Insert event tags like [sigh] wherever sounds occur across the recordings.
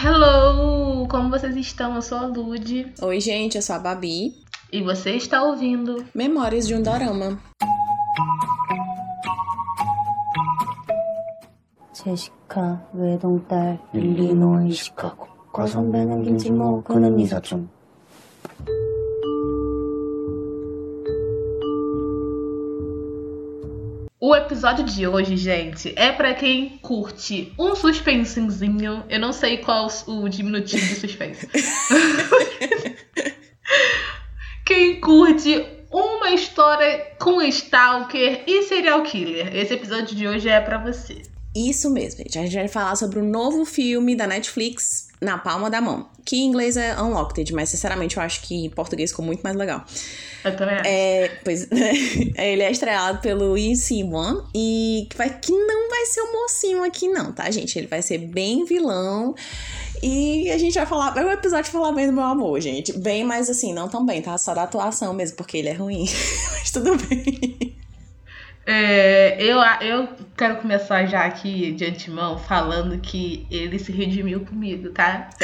Hello! Como vocês estão? Eu sou a Lud. Oi, gente, eu sou a Babi. E você está ouvindo Memórias de um Dorama. 제시카 외동딸 일리노이 시카고 과선배는 김치모 그는 이사촌 O episódio de hoje, gente, é pra quem curte um suspensinho. Eu não sei qual o diminutivo de suspense. [laughs] quem curte uma história com stalker e serial killer. Esse episódio de hoje é pra você. Isso mesmo, gente. A gente vai falar sobre o novo filme da Netflix, Na Palma da Mão. Que em inglês é Unlocked, mas sinceramente eu acho que em português ficou muito mais legal. Eu também acho. É, pois, [laughs] ele é estreado pelo Lee Si-won e que, vai, que não vai ser o mocinho aqui não, tá, gente? Ele vai ser bem vilão. E a gente vai falar. É um episódio de falar bem do meu amor, gente. Bem, mas assim, não tão bem, tá? Só da atuação mesmo, porque ele é ruim. [laughs] mas tudo bem. É, eu, eu quero começar já aqui de antemão falando que ele se redimiu comigo, tá? [laughs]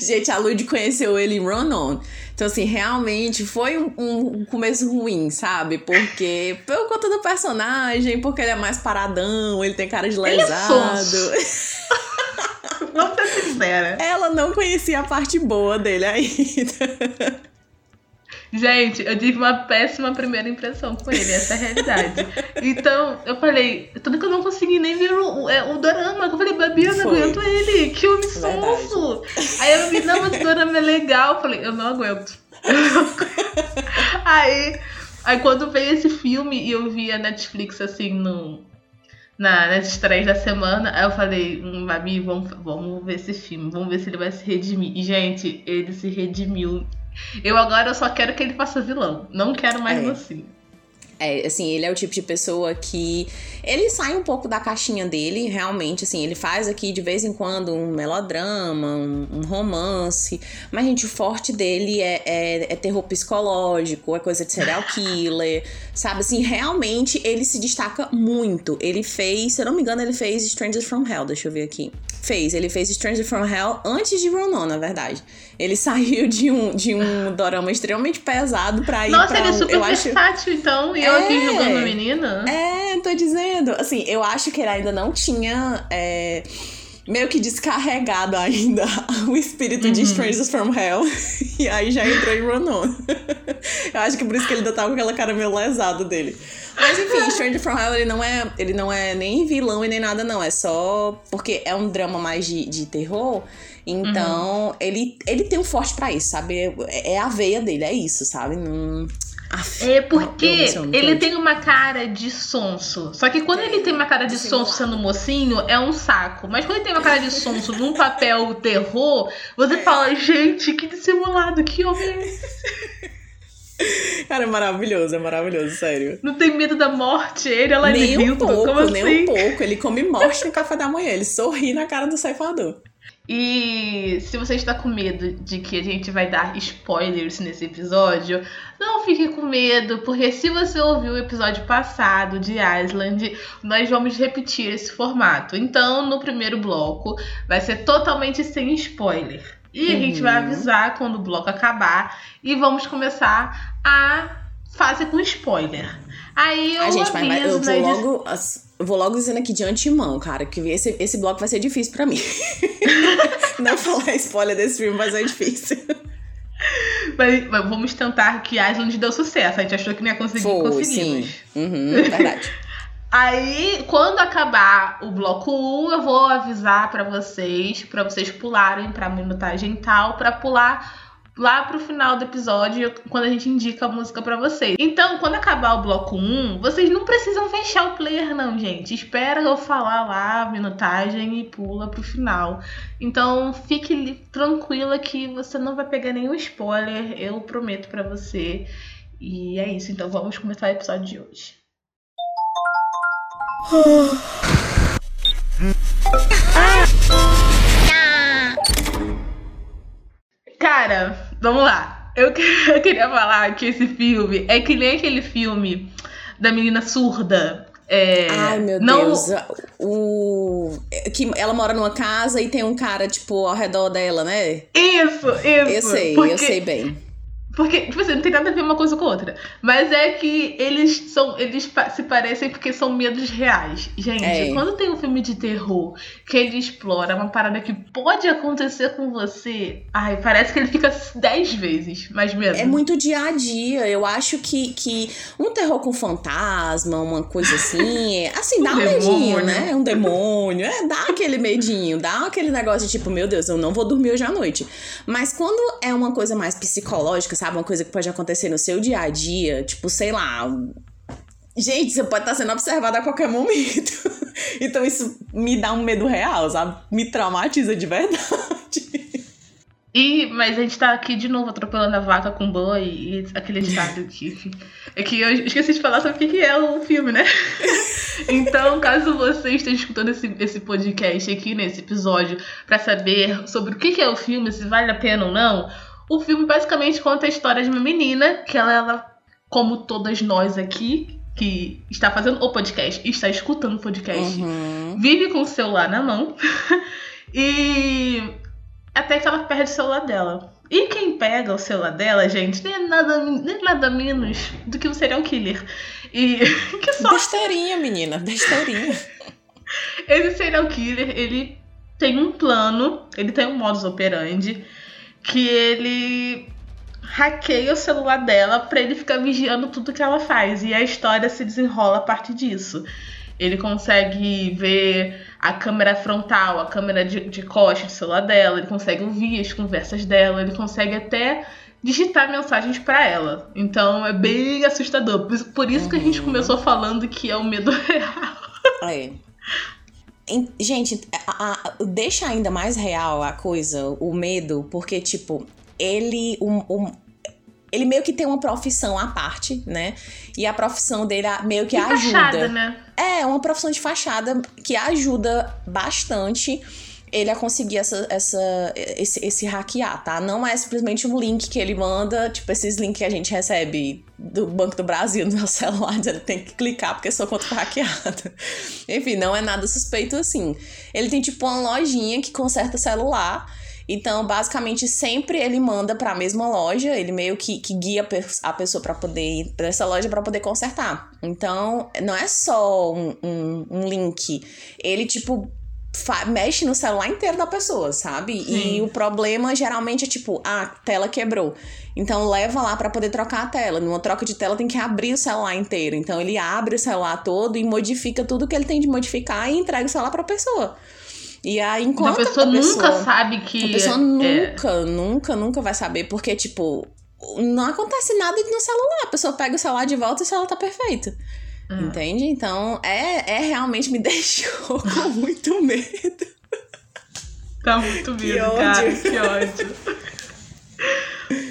Gente, a Lud conheceu ele em Run-On. Então, assim, realmente foi um, um, começo ruim, sabe? Porque, por conta do personagem, porque ele é mais paradão, ele tem cara de lesado. É [laughs] Vamos ser sincera. Ela não conhecia a parte boa dele ainda. Gente, eu tive uma péssima primeira impressão com ele, essa é a realidade. então, eu falei, tudo que eu não consegui nem ver o, é, o dorama. Eu falei, Babi, eu não aguento ele, que homem sonso. Aí eu vi, não, mas o dorama é legal. Eu falei, eu não aguento. [laughs] aí, aí quando veio esse filme e eu vi a Netflix assim no, na, nas estreias da semana, aí eu falei, hum, Babi, vamos, vamos ver esse filme, vamos ver se ele vai se redimir. E, gente, ele se redimiu eu agora só quero que ele faça vilão. Não quero mais É. mocinho. É, assim, ele é o tipo de pessoa que. Ele sai um pouco da caixinha dele, realmente, assim, ele faz aqui de vez em quando um melodrama, um, um romance. Mas, gente, o forte dele é, é, é terror psicológico, é coisa de serial killer, sabe? Assim, realmente ele se destaca muito. Ele fez, se eu não me engano, ele fez Strangers from Hell, deixa eu ver aqui. Fez, ele fez Stranger from Hell antes de Ronan, na verdade. Ele [laughs] saiu de um, de um dorama extremamente pesado pra ir Nossa, pra ele é super versátil, então. E eu aqui É. jogando a menina. É, tô dizendo. Assim, eu acho que ele ainda não tinha. é, meio que descarregado ainda [laughs] o espírito de Uhum. Strangers from Hell. [laughs] E aí já entrou em Ronon. [laughs] eu acho que por isso que ele ainda tava com aquela cara meio lesada dele. Mas enfim, Stranger from Hell ele não é, ele não é nem vilão e nem nada, não. É só porque é um drama mais de, de terror. Então, ele, ele tem um forte pra isso, sabe? É, é a veia dele, é isso, sabe? Não. Aff, É porque ele tem uma cara de sonso. Só que quando ele tem uma cara de sonso sendo mocinho, é um saco. Mas quando ele tem uma cara de sonso num papel terror, você fala, gente, que dissimulado, que homem é esse? [laughs] Cara, é maravilhoso, é maravilhoso, sério. Não tem medo da morte, ele é lá nem um lindo. pouco, Como assim? nem um pouco. Ele come morte no café da manhã, ele sorri na cara do ceifador. E se você está com medo de que a gente vai dar spoilers nesse episódio, não fique com medo, porque se você ouviu o episódio passado de Island, nós vamos repetir esse formato. Então, no primeiro bloco, vai ser totalmente sem spoiler. E a gente Uhum. vai avisar quando o bloco acabar e vamos começar a fase com spoiler. Aí eu A gente vai, aviso eu na vou logo, eu vou logo dizendo aqui de antemão, cara, que esse, esse bloco vai ser difícil pra mim. [laughs] Não falar spoiler desse filme vai ser difícil. Mas, mas vamos tentar que Island deu sucesso. A gente achou que não ia conseguir, Foi, conseguimos. sim. Uhum, verdade. [laughs] Aí, quando acabar o bloco 1, eu vou avisar pra vocês, pra vocês pularem pra minutagem tal, pra pular lá pro final do episódio, quando a gente indica a música pra vocês. Então, quando acabar o bloco 1, vocês não precisam fechar o player não, gente. Espera eu falar lá a minutagem e pula pro final. Então, fique tranquila que você não vai pegar nenhum spoiler, eu prometo pra você. E é isso, então vamos começar o episódio de hoje. Cara, vamos lá. Eu, [laughs] eu queria falar que esse filme é que nem aquele filme da menina surda. É, Ai, meu não, Deus. O... Que ela mora numa casa e tem um cara, tipo, ao redor dela, né? Isso, isso. Eu sei, porque, eu sei bem. Porque, tipo assim, não tem nada a ver uma coisa com outra. Mas é que eles são. Eles se parecem porque são medos reais. Gente, É. quando tem um filme de terror que ele explora uma parada que pode acontecer com você, ai, parece que ele fica dez vezes mais medo. É muito dia a dia. Eu acho que, que um terror com fantasma, uma coisa assim, é- [laughs] assim, dá um, Um medinho, demônio. né? Um demônio. É, dá aquele medinho, dá aquele negócio de tipo, meu Deus, eu não vou dormir hoje à noite. Mas quando é uma coisa mais psicológica, sabe? Uma coisa que pode acontecer no seu dia a dia, tipo, sei lá. Gente, você pode estar sendo observado a qualquer momento. [laughs] então isso me dá um medo real, sabe? Me traumatiza de verdade. E, mas a gente tá aqui de novo atropelando a vaca com boi e aquele ditado [laughs] que. É que eu esqueci de falar sobre o que que é o filme, né? [laughs] então, caso você esteja escutando esse, esse podcast aqui, nesse episódio, pra saber sobre o que que é o filme, se vale a pena ou não, o filme basicamente conta a história de uma menina que ela, ela como todas nós aqui, que está fazendo o podcast e está escutando o podcast, Uhum. vive com o celular na mão [laughs] e até que ela perde o celular dela. E quem pega o celular dela, gente, nem é nada, nem é nada menos do que um serial killer. E [laughs] que só Besteirinha, menina, besteirinha. esse serial killer, ele tem um plano, ele tem um modus operandi que ele hackeia o celular dela pra ele ficar vigiando tudo que ela faz. E a história se desenrola a partir disso. Ele consegue ver a câmera frontal, a câmera de, de costa do celular dela, ele consegue ouvir as conversas dela, ele consegue até digitar mensagens pra ela. Então é bem assustador. Por, por isso que a gente Uhum. começou falando que é o medo [laughs] real. É. Gente, a- a- deixa ainda mais real a coisa, o medo, porque, tipo, ele. um- um- ele meio que tem uma profissão à parte, né? E a profissão dele meio que Que ajuda. fachada, né? É, uma profissão de fachada que ajuda bastante ele a conseguir essa, essa, esse, esse hackear, tá? Não é simplesmente um link que ele manda, tipo esses links que a gente recebe do Banco do Brasil no meu [laughs] celular, que tem que clicar porque sua conta foi hackeada. [laughs] Enfim, não é nada suspeito assim. Ele tem tipo uma lojinha que conserta celular. Então, basicamente, sempre ele manda pra mesma loja, ele meio que, que guia a pe- a pessoa pra poder ir pra essa loja pra poder consertar. Então, não é só um, um, um link, ele, tipo, mexe no celular inteiro da pessoa, sabe? E Sim. o problema geralmente é tipo, ah, a tela quebrou. Então leva lá pra poder trocar a tela. Numa troca de tela tem que abrir o celular inteiro. Então ele abre o celular todo e modifica tudo que ele tem de modificar e entrega o celular pra pessoa. E aí, enquanto a pessoa nunca pessoa- sabe que. a pessoa é- nunca, nunca, nunca vai saber, porque, tipo, não acontece nada no celular. A pessoa pega o celular de volta e o celular tá perfeito. É. Entende? Então, é, é realmente me [laughs] deixou com muito medo. Tá muito Que medo, ódio. cara. Que ódio.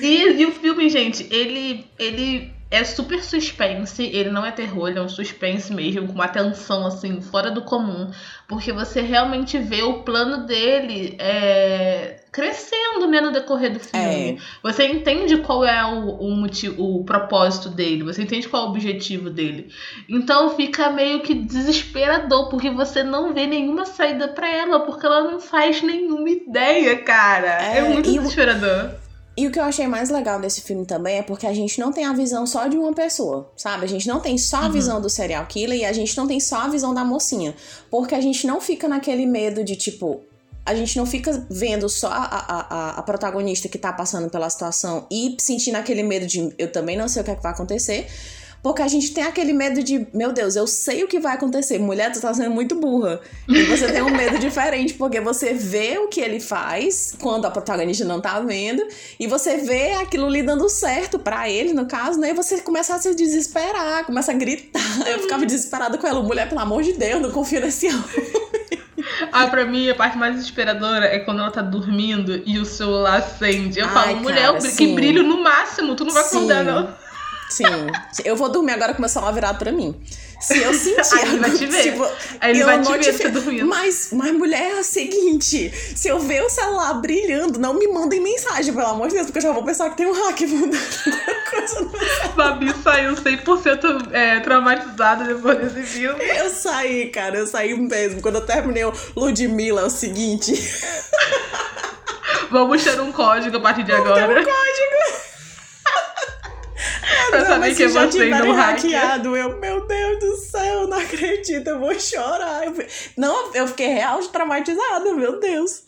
E, e o filme, gente, ele, ele é super suspense, ele não é terror, ele é um suspense mesmo, com uma tensão assim, fora do comum. Porque você realmente vê o plano dele é, crescendo né, no decorrer do filme. Você entende qual é o, o motivo, o propósito dele, você entende qual é o objetivo dele. Então fica meio que desesperador, porque você não vê nenhuma saída pra ela, porque ela não faz nenhuma ideia, cara. É, É, muito e o- desesperador. E o que eu achei mais legal desse filme também é porque a gente não tem a visão só de uma pessoa, sabe? A gente não tem só a Uhum. visão do serial killer e a gente não tem só a visão da mocinha. Porque a gente não fica naquele medo de, tipo, a gente não fica vendo só a, a, a, protagonista que tá passando pela situação e sentindo aquele medo de eu também não sei o que, é que vai acontecer. Porque a gente tem aquele medo de, meu Deus, eu sei o que vai acontecer. Mulher, tu tá sendo muito burra. E você tem um medo diferente, porque você vê o que ele faz quando a protagonista não tá vendo, e você vê aquilo ali dando certo pra ele, no caso, né? E você começa a se desesperar, começa a gritar. Eu ficava desesperada com ela. Mulher, pelo amor de Deus, não confio nesse homem. Ah, pra mim, a parte mais desesperadora é quando ela tá dormindo e o celular acende. Eu Ai, falo, mulher, cara, bri- sim. que brilho no máximo, tu não vai acordar, não. Sim. Eu vou dormir agora com meu celular virado pra mim. Se eu [laughs] sentir. Aí ele vai te ver. Tipo, Aí ele vai te ver você dormindo. Mas, mas, mulher, é o seguinte: se eu ver o celular brilhando, não me mandem mensagem, pelo amor de Deus, porque eu já vou pensar que tem um hack [laughs] mandando alguma coisa no Babi saiu 100% é, traumatizada depois desse filme. Eu saí, cara, eu saí mesmo. Quando eu terminei o Ludmilla, é o seguinte. Vamos ter um código a partir de agora. Código! Pra Não, saber mas que é já não hacker. hackeado, eu, meu Deus do céu, não acredito, eu vou chorar. Eu, não, eu fiquei real traumatizada, meu Deus.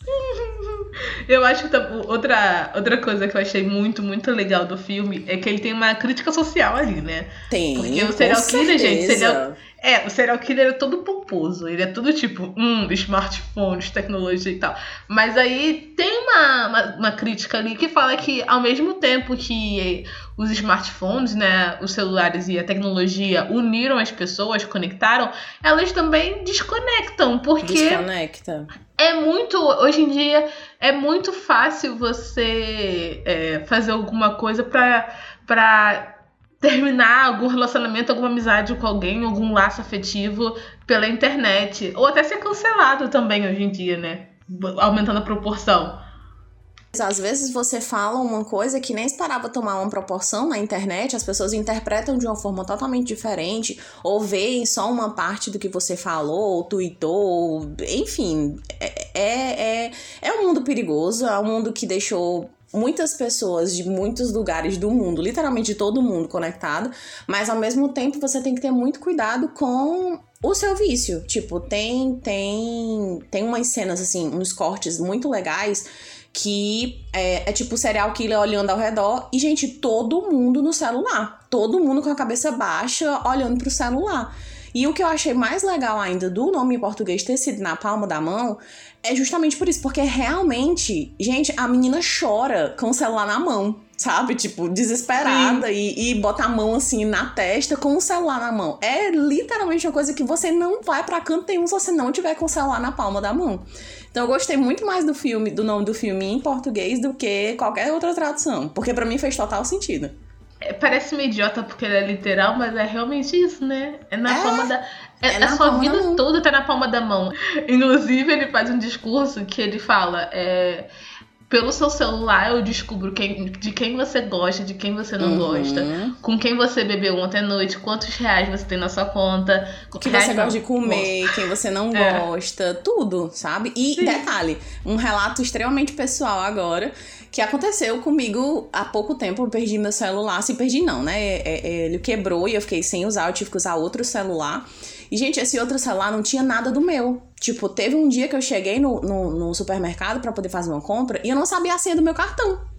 Eu acho que outra, outra coisa que eu achei muito, muito legal do filme é que ele tem uma crítica social ali, né? Tem. Porque o serial killer, gente, serial- É, o serial killer é todo pomposo. Ele é tudo tipo, hum, smartphones, tecnologia e tal. Mas aí tem uma, uma, uma crítica ali que fala que ao mesmo tempo que os smartphones, né, os celulares e a tecnologia uniram as pessoas, conectaram, elas também desconectam. Porque Desconecta. é muito. Hoje em dia é muito fácil você é, fazer alguma coisa pra terminar algum relacionamento, alguma amizade com alguém, algum laço afetivo pela internet. Ou até ser cancelado também hoje em dia, né? Aumentando a proporção. Às vezes você fala uma coisa que nem esperava tomar uma proporção na internet, as pessoas interpretam de uma forma totalmente diferente, ou veem só uma parte do que você falou, ou tweetou, ou- enfim. É, é, é, é um mundo perigoso, é um mundo que deixou muitas pessoas de muitos lugares do mundo, literalmente de todo mundo conectado, mas ao mesmo tempo você tem que ter muito cuidado com o seu vício. Tipo, tem tem tem umas cenas assim, uns cortes muito legais que é, é tipo serial killer olhando ao redor e gente, todo mundo no celular, todo mundo com a cabeça baixa olhando pro celular. E o que eu achei mais legal ainda do nome em português ter sido na palma da mão é justamente por isso, porque realmente, gente, a menina chora com o celular na mão, sabe? Tipo, desesperada e, e bota a mão assim na testa com o celular na mão. É literalmente uma coisa que você não vai pra canto nenhum se você não tiver com o celular na palma da mão. Então eu gostei muito mais do filme, do nome do filme em português do que qualquer outra tradução, porque pra mim fez total sentido. É, parece meio idiota porque ele é literal, mas é realmente isso, né? É na É, palma da. É, é a na sua vida toda tá na palma da mão. Inclusive, ele faz um discurso que ele fala. É, pelo seu celular eu descubro quem, de quem você gosta, de quem você não Uhum. gosta, com quem você bebeu ontem à noite, quantos reais você tem na sua conta, O que você gosta de comer, quem você não É. gosta, tudo, sabe? E Sim. detalhe, um relato extremamente pessoal agora, que aconteceu comigo há pouco tempo. Eu perdi meu celular. Se perdi, não, né? É- é- ele quebrou e eu fiquei sem usar, eu tive que usar outro celular. E, gente, esse outro celular não tinha nada do meu. Tipo, teve um dia que eu cheguei no, no, no supermercado pra poder fazer uma compra e eu não sabia a senha do meu cartão.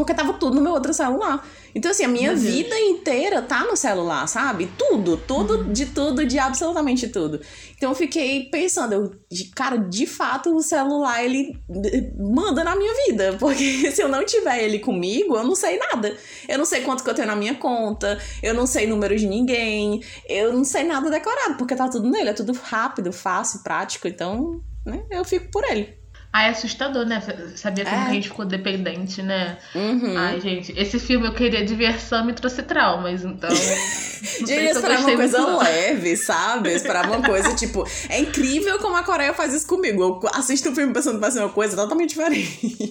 Porque tava tudo no meu outro celular. Então, assim, a minha Meu Deus. vida inteira tá no celular, sabe? Tudo, tudo, de tudo, de absolutamente tudo. Então eu fiquei pensando, eu, de- cara, de fato o celular ele eh, manda na minha vida. [laughs] Porque se eu não tiver ele comigo, eu não sei nada. Eu não sei quanto que eu tenho na minha conta, eu não sei número de ninguém, eu não sei nada decorado, porque tá tudo nele, é tudo rápido, fácil, prático. Então, né, eu fico por ele. Ah, é assustador, né? Sabia como É. que a gente ficou dependente, né? Uhum. Ai, gente, esse filme eu queria diversão e me trouxe traumas, então. [laughs] Gente, eu esperava gostei uma coisa não. leve, sabe? Eu esperava uma coisa, tipo, é incrível como a Coreia faz isso comigo. Eu assisto o filme pensando que vai ser uma coisa totalmente diferente. [laughs]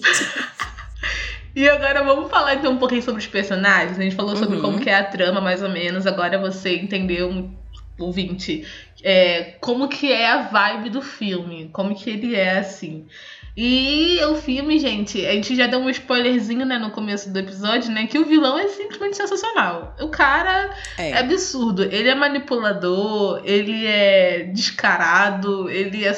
E agora vamos falar então um pouquinho sobre os personagens. A gente falou sobre Uhum. como que é a trama, mais ou menos. Agora você entendeu, um ouvinte, é, como que é a vibe do filme. Como que ele é, assim. E o filme, gente, a gente já deu um spoilerzinho, né, no começo do episódio, né, que o vilão é simplesmente sensacional. O cara é É. absurdo. Ele é manipulador, ele é descarado, ele é,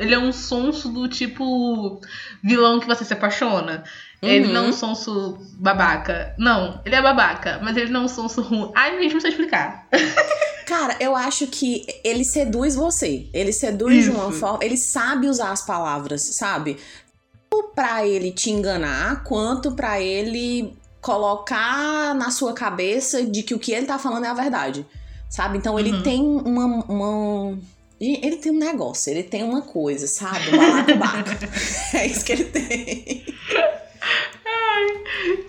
ele é um sonso do tipo vilão que você se apaixona. Ele Uhum. não é um sonso babaca. Não, ele é babaca, mas ele não é um sonso ruim. Ai, mesmo sei explicar. [laughs] Cara, eu acho que ele seduz você. Ele seduz de uma Isso. forma. Ele sabe usar as palavras, sabe? Tanto pra ele te enganar, quanto pra ele colocar na sua cabeça de que o que ele tá falando é a verdade. Sabe? Então ele Uhum. tem uma. uma... Ele tem um negócio, ele tem uma coisa, sabe? Um [laughs] é isso que ele tem.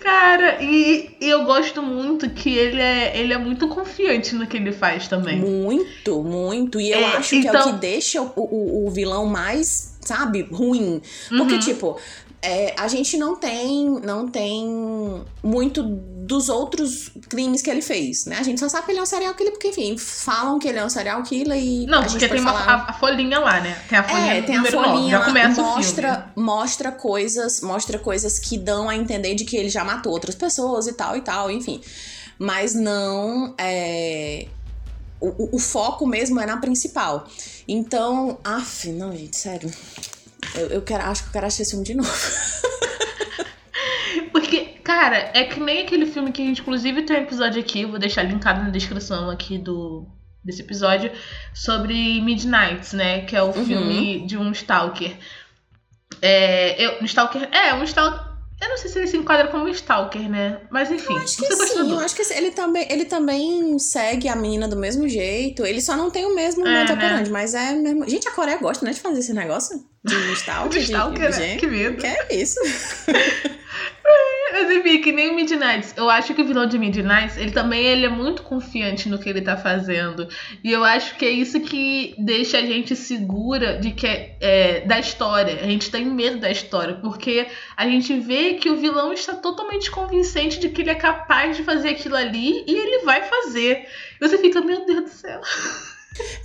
Cara, e, e eu gosto muito que ele é, ele é muito confiante no que ele faz também. Muito, muito. E eu É, acho que é o então- que deixa o, o, o vilão mais, sabe, ruim. Porque, Uhum. tipo, é, a gente não tem, não tem muito dos outros crimes que ele fez, né? A gente só sabe que ele é um serial killer, porque, enfim, falam que ele é um serial killer e. Não, porque tem uma, falar... a, folhinha lá, né? Tem a folhinha É, tem a folhinha lá, mostra, mostra coisas, mostra coisas que dão a entender de que ele já matou outras pessoas e tal e tal, enfim. Mas não é o, o- o foco mesmo é na principal. Então, af, não, gente, sério. Eu, eu quero, acho que eu quero assistir esse filme de novo. [laughs] Porque, cara, é que nem aquele filme que a gente, inclusive, tem um episódio aqui, vou deixar linkado na descrição aqui do desse episódio, sobre Midnights, né? Que é o Uhum. filme de um Stalker. É, eu, um Stalker. É, um Stalker. Eu não sei se ele se enquadra como Stalker, né? Mas enfim, Eu acho que sim, eu acho que ele também, ele também segue a menina do mesmo jeito. Ele só não tem o mesmo É, modo né? mas é mesmo. Gente, a Coreia gosta, né, de fazer esse negócio de [laughs] stalker, De de, Stalker, de né? gente. Que medo. Que é isso? [laughs] Mas enfim, que nem o Midnights. Eu acho que o vilão de Midnights, ele também ele é muito confiante no que ele tá fazendo. E eu acho que é isso que deixa a gente segura de que é, é, da história. A gente tem medo da história, porque a gente vê que o vilão está totalmente convincente de que ele é capaz de fazer aquilo ali e ele vai fazer. E você fica, meu Deus do céu. [laughs]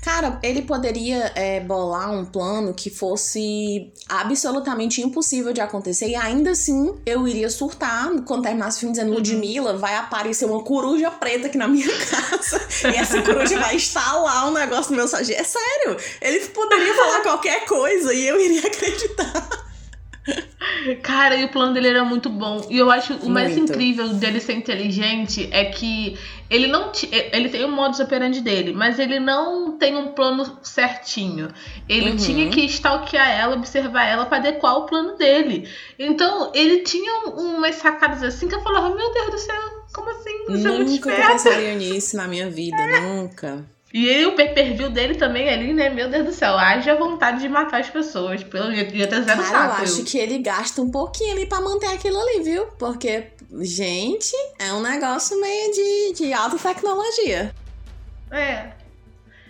Cara, ele poderia é, bolar um plano que fosse absolutamente impossível de acontecer e ainda assim eu iria surtar quando terminasse o filme dizendo Ludmilla vai aparecer uma coruja preta aqui na minha [laughs] casa e essa coruja vai instalar um negócio no meu site. É sério, ele poderia falar qualquer coisa e eu iria acreditar. [laughs] Cara, e o plano dele era muito bom. E eu acho o mais Muito. incrível dele ser inteligente é que ele não ele tem o modus operandi dele, mas ele não tem um plano certinho. Ele Uhum. tinha que stalkear ela, observar ela pra adequar o plano dele. Então, ele tinha um- umas sacadas assim que eu falava: Meu Deus do céu, como assim? Você é muito Nunca eu esperto. pensaria nisso na minha vida, [laughs] nunca. E aí, o pay per view dele também ali, né? Meu Deus do céu, haja vontade de matar as pessoas. Pelo jeito, ia ter zero Cara, saco. eu acho que ele gasta um pouquinho ali pra manter aquilo ali, viu? Porque, gente, é um negócio meio de, de alta tecnologia. É.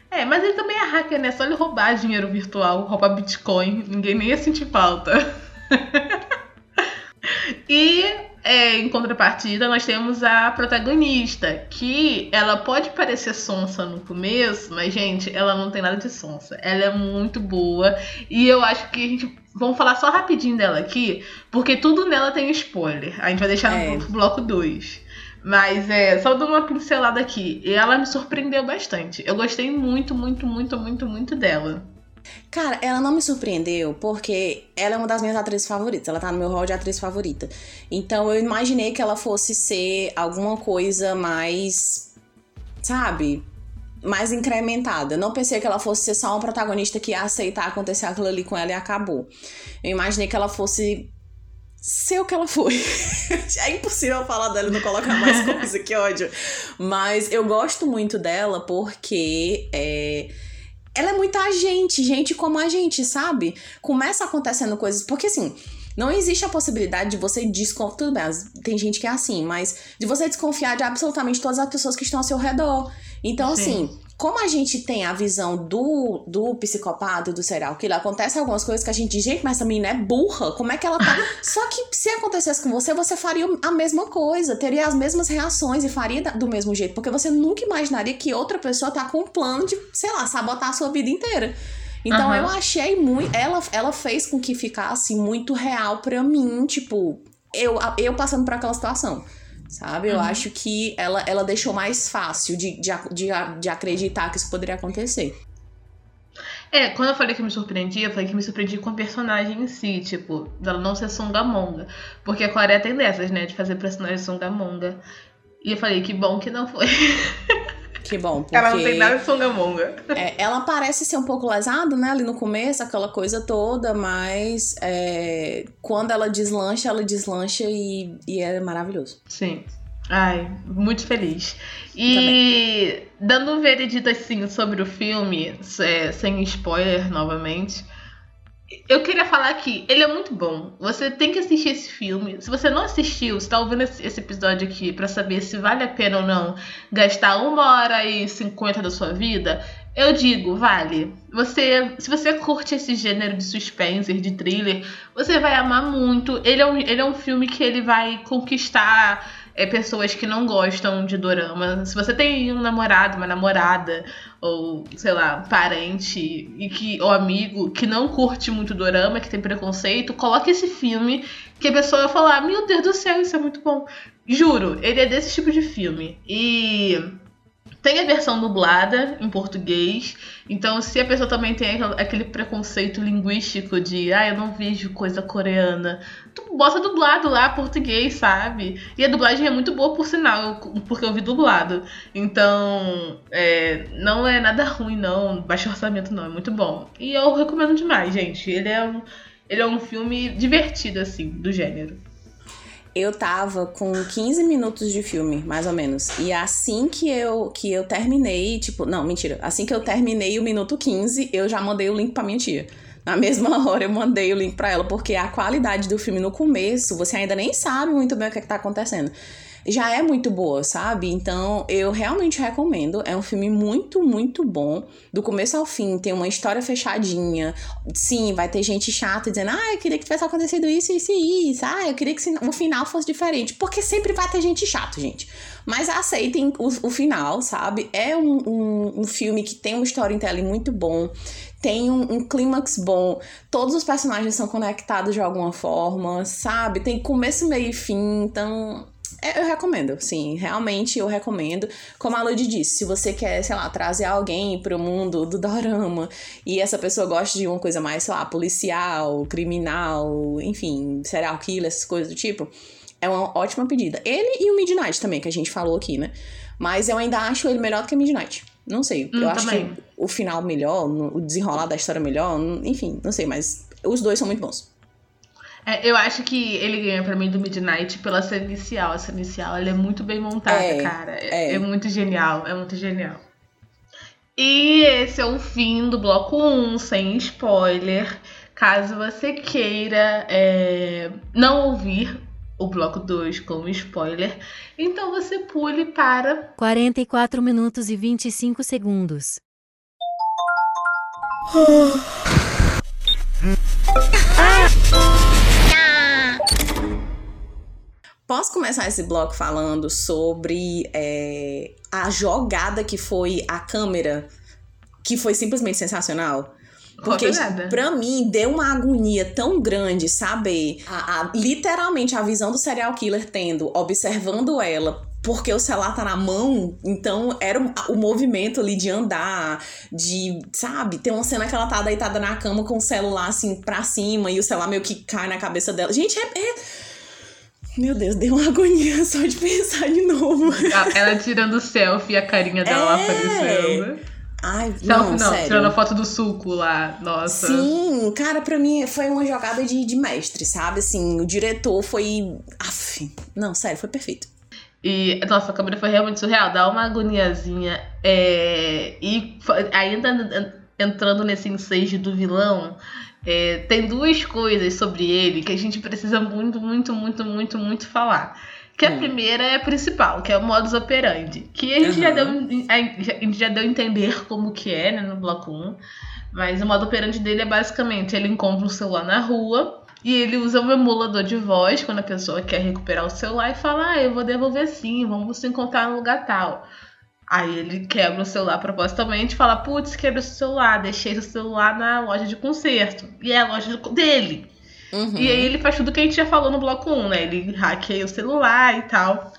É, mas ele também é hacker, né? Só ele roubar dinheiro virtual, roubar Bitcoin, ninguém nem ia sentir falta. [laughs] e é, em contrapartida, nós temos a protagonista, que ela pode parecer sonsa no começo, mas, gente, ela não tem nada de sonsa. Ela é muito boa. E eu acho que a gente. Vamos falar só rapidinho dela aqui, porque tudo nela tem spoiler. A gente vai deixar É. no bloco 2. Mas é, só dando uma pincelada aqui. E ela me surpreendeu bastante. Eu gostei muito, muito, muito, muito, muito dela. Cara, ela não me surpreendeu porque ela é uma das minhas atrizes favoritas. Ela tá no meu hall de atriz favorita. Então eu imaginei que ela fosse ser alguma coisa mais. Sabe? Mais incrementada. Não pensei que ela fosse ser só uma protagonista que ia aceitar acontecer aquilo ali com ela e acabou. Eu imaginei que ela fosse ser o que ela foi. [laughs] é impossível falar dela e não colocar mais coisa, que ódio. Mas eu gosto muito dela porque é, ela é muita gente, gente como a gente, sabe? Começa acontecendo coisas. Porque assim. Não existe a possibilidade de você desconfiar. Tudo bem, tem gente que é assim, mas de você desconfiar de absolutamente todas as pessoas que estão ao seu redor. Então, Sim. assim, como a gente tem a visão do, do psicopata, do serial killer, acontece algumas coisas que a gente diz, gente, mas essa menina é burra, como é que ela tá? [laughs] Só que se acontecesse com você, você faria a mesma coisa, teria as mesmas reações e faria do mesmo jeito, porque você nunca imaginaria que outra pessoa tá com um plano de, sei lá, sabotar a sua vida inteira. Então Aham. eu achei muito. Ela, ela fez com que ficasse muito real pra mim, tipo, eu, eu passando por aquela situação. Sabe? Eu Uhum. acho que ela, ela deixou mais fácil de, de, de, de acreditar que isso poderia acontecer. É, quando eu falei que me surpreendi, eu falei que me surpreendi com a personagem em si, tipo, dela não ser Songamonga. Porque a Coreia tem dessas, né? De fazer personagem Songamonga. E eu falei, que bom que não foi. [laughs] Que bom, porque Ela não tem nada de Songamonga. é, ela parece ser um pouco lesada, né? Ali no começo, aquela coisa toda, mas é, quando ela deslancha, ela deslancha e, e é maravilhoso. Sim. Ai, muito feliz. E dando um veredito assim sobre o filme, é, sem spoiler novamente, Eu queria falar aqui, ele é muito bom. Você tem que assistir esse filme. Se você não assistiu, você tá ouvindo esse, esse episódio aqui para saber se vale a pena ou não gastar uma hora e cinquenta da sua vida, eu digo, vale. Você, se você curte esse gênero de suspense, de thriller, você vai amar muito. Ele é um, ele é um filme que ele vai conquistar é, pessoas que não gostam de dorama. Se você tem um namorado, uma namorada, ou sei lá, parente e que, ou amigo que não curte muito dorama, que tem preconceito, coloque esse filme que a pessoa vai falar: Meu Deus do céu, isso é muito bom. Juro, ele é desse tipo de filme. E tem a versão dublada em português, então se a pessoa também tem aquele preconceito linguístico de ah, eu não vejo coisa coreana, tu bota dublado lá português, sabe? E a dublagem é muito boa por sinal, porque eu vi dublado. Então, é, não é nada [laughs] ruim não, baixo orçamento não, é muito bom. E eu recomendo demais, gente. Ele é um, ele é um filme divertido assim, do gênero eu tava com 15 minutos de filme, mais ou menos. E assim que eu que eu terminei, tipo, não, mentira, assim que eu terminei o minuto 15, eu já mandei o link para minha tia. Na [laughs] mesma hora eu mandei o link para ela, porque a qualidade do filme no começo, você ainda nem sabe muito bem o que, é que tá acontecendo já é muito boa, sabe? Então eu realmente recomendo. É um filme muito, muito bom. Do começo ao fim, tem uma história fechadinha. Sim, vai ter gente chata dizendo: ah, eu queria que tivesse acontecido isso, isso e isso. Ah, eu queria que o final fosse diferente. Porque sempre vai ter gente chata, gente. Mas aceitem o, o final, sabe? É um, um, um filme que tem um storytelling muito bom tem um, um, clímax bom, todos os personagens são conectados de alguma forma, sabe? Tem começo, meio e fim, então eu recomendo, sim, realmente eu recomendo. Como a Lud disse, se você quer, sei lá, trazer alguém pro mundo do dorama e essa pessoa gosta de uma coisa mais, sei lá, policial, criminal, enfim, serial killer, essas coisas do tipo, é uma ótima pedida. Ele e o Midnight também, que a gente falou aqui, né? Mas eu ainda acho ele melhor do que Midnight. Não sei, hum, eu acho também. que o final melhor, o desenrolar da história melhor, enfim, não sei, mas os dois são muito bons. É, eu acho que ele ganha pra mim do Midnight pela cena inicial. A cena inicial ela é muito bem montada, é, cara. É, é. muito genial, é muito genial. E esse é o fim do bloco 1, sem spoiler. Caso você queira é, não ouvir o bloco 2 como spoiler, então você pule para 44 minutos e 25 segundos. Posso começar esse bloco falando sobre é, a jogada que foi a câmera, que foi simplesmente sensacional? Porque, pra mim, deu uma agonia tão grande saber a, a, literalmente a visão do serial killer tendo, observando ela, porque o celular tá na mão, então era o, o, movimento ali de andar, de, sabe, tem uma cena que ela tá deitada na cama com o celular assim pra cima e o celular meio que cai na cabeça dela. Gente, é, é meu Deus, deu uma agonia [laughs] só de pensar de novo. Ela tirando selfie e a carinha dela é. aparecendo. Ai, selfie não, não sério. tirando a foto do suco lá, nossa. Sim, cara, pra mim foi uma jogada de, de mestre, sabe? Assim, o diretor foi. Aff, não, sério, foi perfeito. E, nossa, a câmera foi realmente surreal, dá uma agoniazinha. É... E ainda entrando nesse ensejo do vilão, é, tem duas coisas sobre ele que a gente precisa muito, muito, muito, muito, muito falar. Que a hum. primeira é a principal, que é o modus operandi. Que a gente, uhum. já, deu, a gente já deu a entender como que é, né, no bloco 1. Mas o modo operandi dele é basicamente, ele encontra um celular na rua e ele usa um emulador de voz quando a pessoa quer recuperar o celular e fala, ah, eu vou devolver sim, vamos se encontrar no lugar tal. Aí ele quebra o celular propositalmente e fala: Putz, quebra o celular, deixei o celular na loja de conserto. E é a loja dele. Uhum. E aí ele faz tudo que a gente já falou no bloco 1, né? Ele hackeia o celular e tal.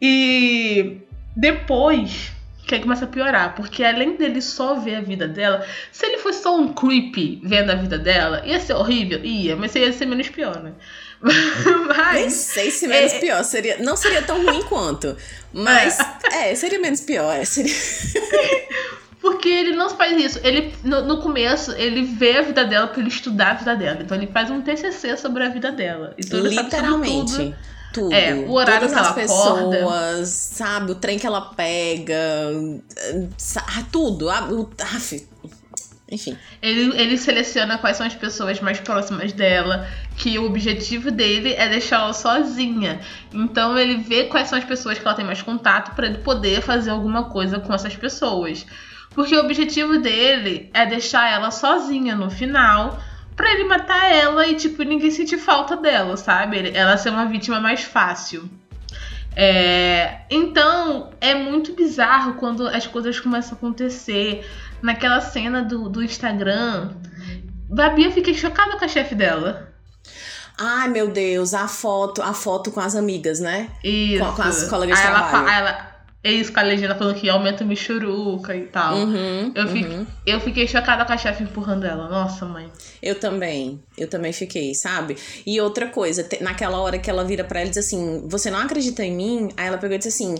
E depois que aí começa a piorar, porque além dele só ver a vida dela, se ele fosse só um creepy vendo a vida dela, ia ser horrível? Ia, mas ia ser menos pior, né? [laughs] mas, Nem sei se menos é... pior. Seria, não seria tão ruim quanto. Mas, [laughs] é, é seria menos pior. É, seria... [laughs] Porque ele não faz isso. Ele, no, no, começo, ele vê a vida dela pra ele estudar a vida dela. Então ele faz um TCC sobre a vida dela. Então, Literalmente. Tudo. tudo. É, o horário Todas que ela as pessoas, acorda. sabe? O trem que ela pega. Tudo. A, o, Enfim. Ele, ele seleciona quais são as pessoas mais próximas dela, que o objetivo dele é deixá-la sozinha. Então ele vê quais são as pessoas que ela tem mais contato para ele poder fazer alguma coisa com essas pessoas. Porque o objetivo dele é deixar ela sozinha no final, pra ele matar ela e, tipo, ninguém sentir falta dela, sabe? Ela ser uma vítima mais fácil. É, então, é muito bizarro quando as coisas começam a acontecer. Naquela cena do, do Instagram, Babi, eu fiquei chocada com a chefe dela. Ai, meu Deus, a foto, a foto com as amigas, né? Isso. Com, com as colegas de Aí ela, trabalho. ela, isso com a legenda falando que aumenta o michuruca e tal. Uhum, Eu, fiquei, uhum. eu fiquei chocada com a chefe empurrando ela. Nossa, mãe. Eu também, eu também fiquei, sabe? E outra coisa, naquela hora que ela vira pra ela e diz assim: Você não acredita em mim? Aí ela pegou e disse assim: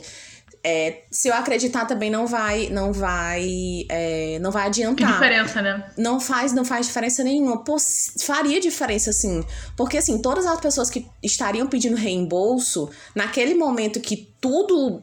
é, Se eu acreditar também não vai, não vai, é, não vai Que adiantar. diferença, né? Não faz, não faz diferença nenhuma. Pô, faria diferença sim. Porque assim, todas as pessoas que estariam pedindo reembolso, naquele momento que tudo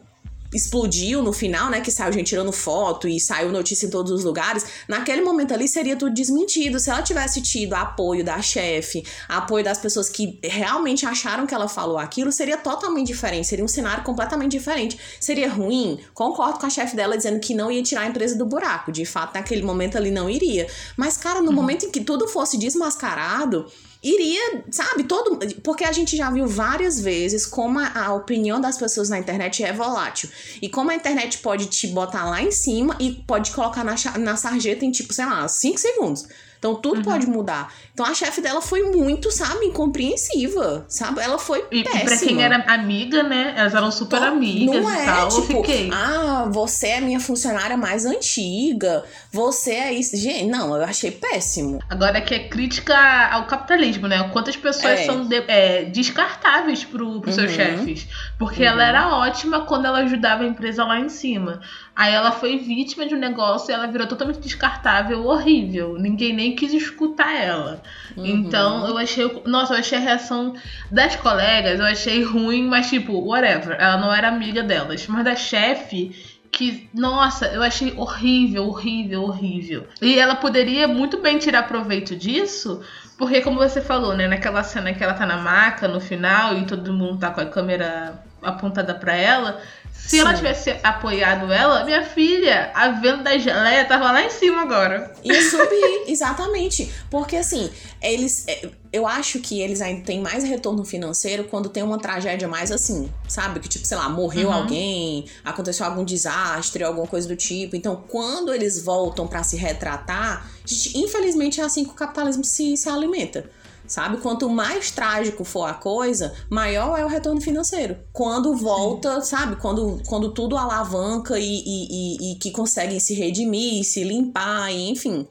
explodiu no final, né, que saiu gente tirando foto e saiu notícia em todos os lugares, naquele momento ali seria tudo desmentido. Se ela tivesse tido apoio da chefe, apoio das pessoas que realmente acharam que ela falou aquilo, seria totalmente diferente, seria um cenário completamente diferente. Seria ruim? Concordo com a chefe dela dizendo que não ia tirar a empresa do buraco. De fato, naquele momento ali não iria. Mas, cara, no momento em que tudo fosse desmascarado, iria, sabe, todo. Porque a gente já viu várias vezes como a, a opinião das pessoas na internet é volátil. E como a internet pode te botar lá em cima e pode colocar na, na sarjeta em, tipo, sei lá, 5 segundos. Então tudo pode mudar. Então a chefe dela foi muito, sabe, incompreensiva, sabe? Ela foi E, e péssima. pra quem era amiga, né? Elas eram super Não amigas é, e tal. tipo, eu fiquei. ah, você é minha funcionária mais antiga, você é isso. Gente, não, eu achei péssimo. Agora que é crítica ao capitalismo, né? Quantas pessoas É. são de- é, descartáveis pro, pros seus Uhum. chefes. Porque ela era ótima quando ela ajudava a empresa lá em cima. Aí ela foi vítima de um negócio e ela virou totalmente descartável, horrível. Ninguém nem quis escutar ela. Uhum. Então eu achei. Nossa, eu achei a reação das colegas, eu achei ruim, mas tipo, whatever. Ela não era amiga delas. Mas da chefe que, nossa, eu achei horrível, horrível, horrível. E ela poderia muito bem tirar proveito disso, porque como você falou, né, naquela cena que ela tá na maca no final e todo mundo tá com a câmera apontada pra ela, se ela Sim. tivesse apoiado ela, minha filha, a venda da geleia tava lá em cima agora. Ia subir, [laughs] exatamente. Porque assim, eles. é, Eu acho que eles ainda têm mais retorno financeiro quando tem uma tragédia mais assim, sabe? Que, tipo, sei lá, morreu Uhum. alguém, aconteceu algum desastre, alguma coisa do tipo. Então, quando eles voltam pra se retratar, gente, infelizmente é assim que o capitalismo se, se alimenta. Sabe? Quanto mais trágico for a coisa, maior é o retorno financeiro. Quando volta, sabe? Quando, quando tudo alavanca e, e, e- e que conseguem se redimir, se limpar, e, enfim.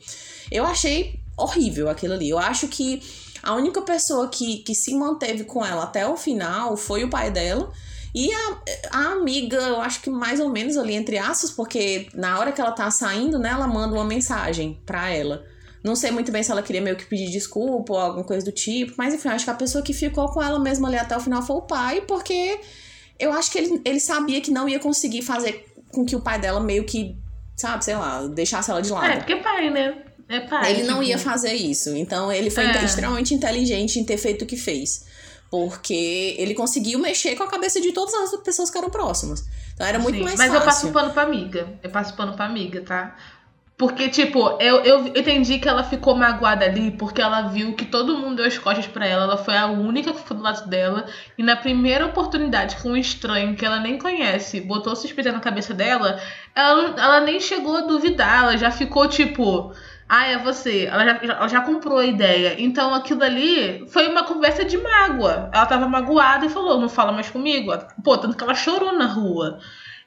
Eu achei horrível aquilo ali. Eu acho que a única pessoa que, que se manteve com ela até o final foi o pai dela. E a, a amiga, eu acho que mais ou menos ali entre aspas, porque na hora que ela tá saindo, né, ela manda uma mensagem pra ela. Não sei muito bem se ela queria meio que pedir desculpa ou alguma coisa do tipo, mas enfim, acho que a pessoa que ficou com ela mesmo ali até o final foi o pai, porque eu acho que ele, ele sabia que não ia conseguir fazer com que o pai dela meio que, sabe, sei lá, deixasse ela de lado. É, porque pai, né? É pai. Ele não tipo, ia fazer isso. Então ele foi É. extremamente inteligente em ter feito o que fez. Porque ele conseguiu mexer com a cabeça de todas as pessoas que eram próximas. Então era muito Sim, mais Mas eu passo fácil. pano pra amiga. Eu passo pano pra amiga, tá? Porque, tipo, eu, eu entendi que ela ficou magoada ali porque ela viu que todo mundo deu as costas pra ela. Ela foi a única que ficou do lado dela. E na primeira oportunidade com um estranho que ela nem conhece, botou suspeita na cabeça dela, ela, ela nem chegou a duvidar. Ela já ficou, tipo... Ah, é você. Ela já, ela já comprou a ideia. Então aquilo ali foi uma conversa de mágoa. Ela tava magoada e falou: não fala mais comigo. Pô, tanto que ela chorou na rua.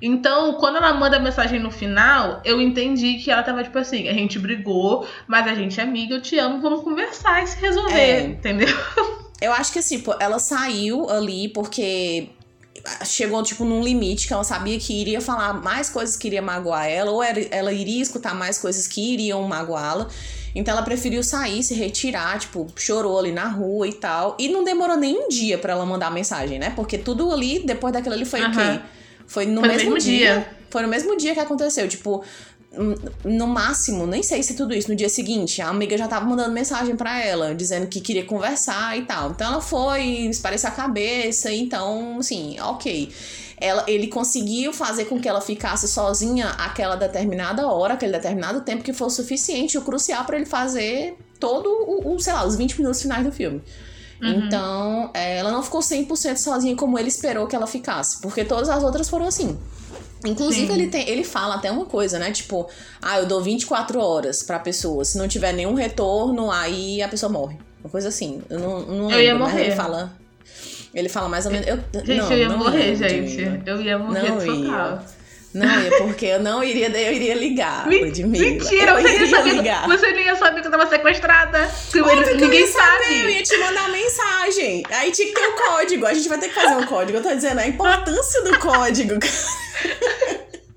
Então, quando ela manda a mensagem no final, eu entendi que ela tava tipo assim: a gente brigou, mas a gente é amiga, eu te amo, vamos conversar e se resolver, É. entendeu? [laughs] Eu acho que assim, ela saiu ali porque chegou, tipo, num limite que ela sabia que iria falar mais coisas que iria magoar ela, ou ela iria escutar mais coisas que iriam magoá-la. Então ela preferiu sair, se retirar, tipo, chorou ali na rua e tal. E não demorou nem um dia pra ela mandar a mensagem, né? Porque tudo ali, depois daquilo ali, foi o Aham. quê? Foi no Foi mesmo, mesmo dia. dia. Foi no mesmo dia que aconteceu. Tipo, no máximo, nem sei se tudo isso, no dia seguinte, a amiga já tava mandando mensagem pra ela, dizendo que queria conversar e tal. Então ela foi, esparecer a cabeça, então, assim, ok. Ela, ele conseguiu fazer com que ela ficasse sozinha aquela determinada hora, aquele determinado tempo que foi o suficiente, o crucial para ele fazer todo o, o, sei lá, os 20 minutos finais do filme. Uhum. Então, é, ela não ficou 100% sozinha como ele esperou que ela ficasse, porque todas as outras foram assim. Inclusive, Sim. ele, tem, ele fala até uma coisa, né? Tipo, ah, eu dou 24 horas pra pessoa. Se não tiver nenhum retorno, aí a pessoa morre. Uma coisa assim. Eu não, não Eu ia lembro, mas morrer. ele fala. Ele fala mais ou menos. Eu, Gente, não, eu ia morrer, ia, gente. Eu ia morrer Não total. ia. Não ia, porque eu não iria, eu iria ligar, Me-. Mentira, eu você iria sabia. ligar. Você nem ia saber que eu tava sequestrada. Que Óbvio que eu ninguém ia saber, Eu sabe. ia te mandar mensagem. Aí tinha que ter um código. A gente vai ter que fazer um código. Eu tô dizendo a importância do código. [laughs]